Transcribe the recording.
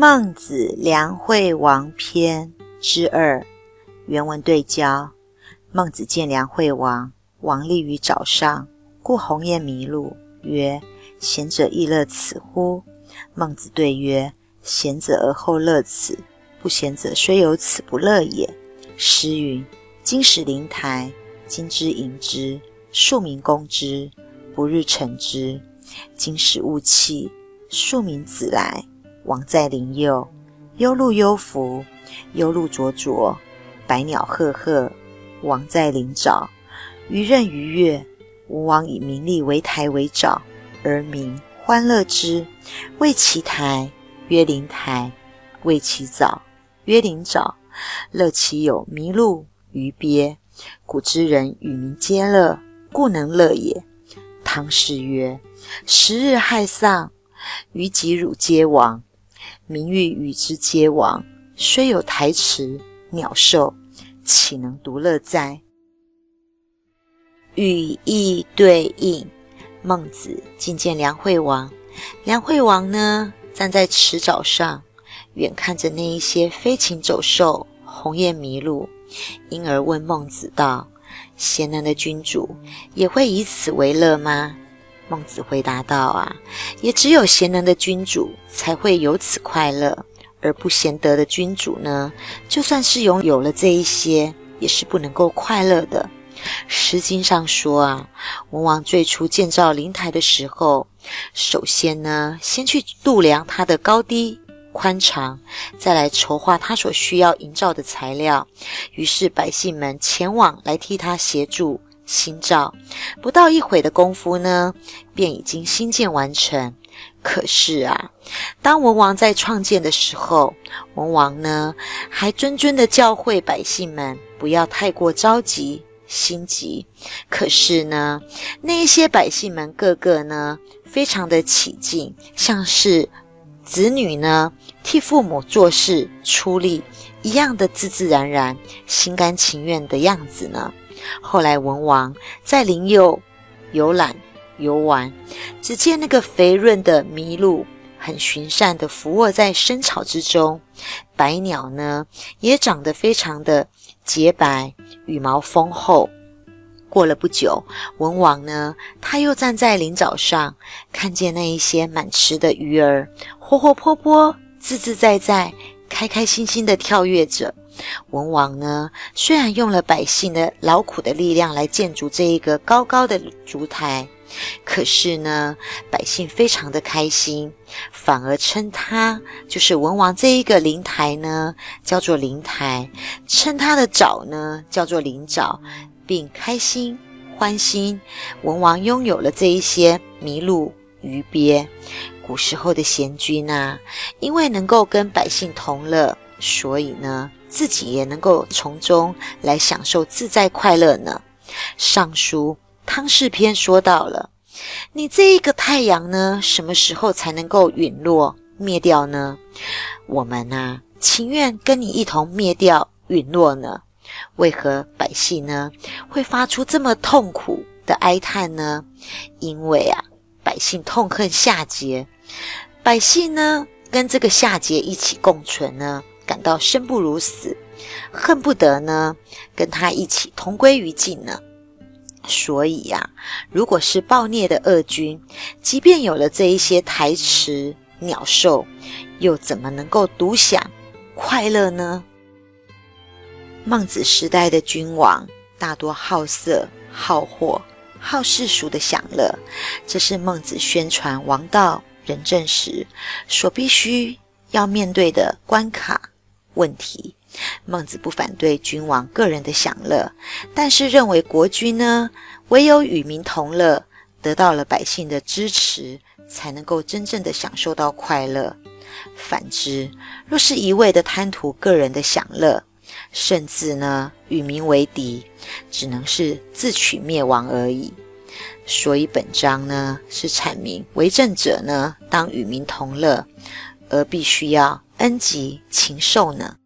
孟子梁惠王篇之二，原文对焦。孟子见梁惠王，王立于沼上，故鸿雁迷路，曰：“贤者亦乐此乎？”孟子对曰：“贤者而后乐此，不贤者虽有此不乐也。”诗云：“今始灵台，今之迎之，庶民攻之，不日成之。今始雾气，庶民子来。”王在林右，幽鹿幽伏，幽鹿灼灼，百鸟赫赫。王在林沼，鱼任鱼跃。吴王以名利为台为沼，而民欢乐之。谓其台，曰灵台；谓其沼，曰灵沼。乐其有麋鹿、鱼鳖，古之人与民皆乐，故能乐也。汤氏曰：十日害丧，于己汝皆亡。民欲与之皆亡，虽有台池、鸟兽，岂能独乐哉？语意对应。孟子觐见梁惠王，梁惠王呢站在池沼上，远看着那一些飞禽走兽、鸿雁麋鹿，因而问孟子道：“贤能的君主也会以此为乐吗？”孟子回答道：“啊，也只有贤能的君主才会有此快乐，而不贤德的君主呢，就算是拥有了这一些，也是不能够快乐的。”《诗经》上说啊，文王最初建造灵台的时候，首先呢，先去度量它的高低。宽敞，再来筹划他所需要营造的材料。于是百姓们前往来替他协助。新造不到一会的功夫呢，便已经新建完成。可是啊，当文王在创建的时候，文王呢还谆谆的教诲百姓们不要太过着急心急。可是呢，那一些百姓们个个呢非常的起劲，像是子女呢替父母做事出力一样的自自然然、心甘情愿的样子呢。后来，文王在林右游览游玩，只见那个肥润的麋鹿很循善的伏卧在深草之中，百鸟呢也长得非常的洁白，羽毛丰厚。过了不久，文王呢他又站在林沼上，看见那一些满池的鱼儿活活泼泼、自自在在、开开心心的跳跃着。文王呢，虽然用了百姓的劳苦的力量来建筑这一个高高的烛台，可是呢，百姓非常的开心，反而称他就是文王这一个灵台呢，叫做灵台，称他的沼呢叫做灵沼，并开心欢心，文王拥有了这一些麋鹿、鱼鳖。古时候的贤君啊，因为能够跟百姓同乐，所以呢。自己也能够从中来享受自在快乐呢。上书汤氏篇说到了，你这一个太阳呢，什么时候才能够陨落灭掉呢？我们啊，情愿跟你一同灭掉陨落呢。为何百姓呢会发出这么痛苦的哀叹呢？因为啊，百姓痛恨夏桀，百姓呢跟这个夏桀一起共存呢。感到生不如死，恨不得呢跟他一起同归于尽呢。所以呀，如果是暴虐的恶君，即便有了这一些台词鸟兽，又怎么能够独享快乐呢？孟子时代的君王大多好色、好货、好世俗的享乐，这是孟子宣传王道仁政时所必须要面对的关卡。问题，孟子不反对君王个人的享乐，但是认为国君呢，唯有与民同乐，得到了百姓的支持，才能够真正的享受到快乐。反之，若是一味的贪图个人的享乐，甚至呢与民为敌，只能是自取灭亡而已。所以本章呢是阐明为政者呢当与民同乐，而必须要。恩及禽兽呢？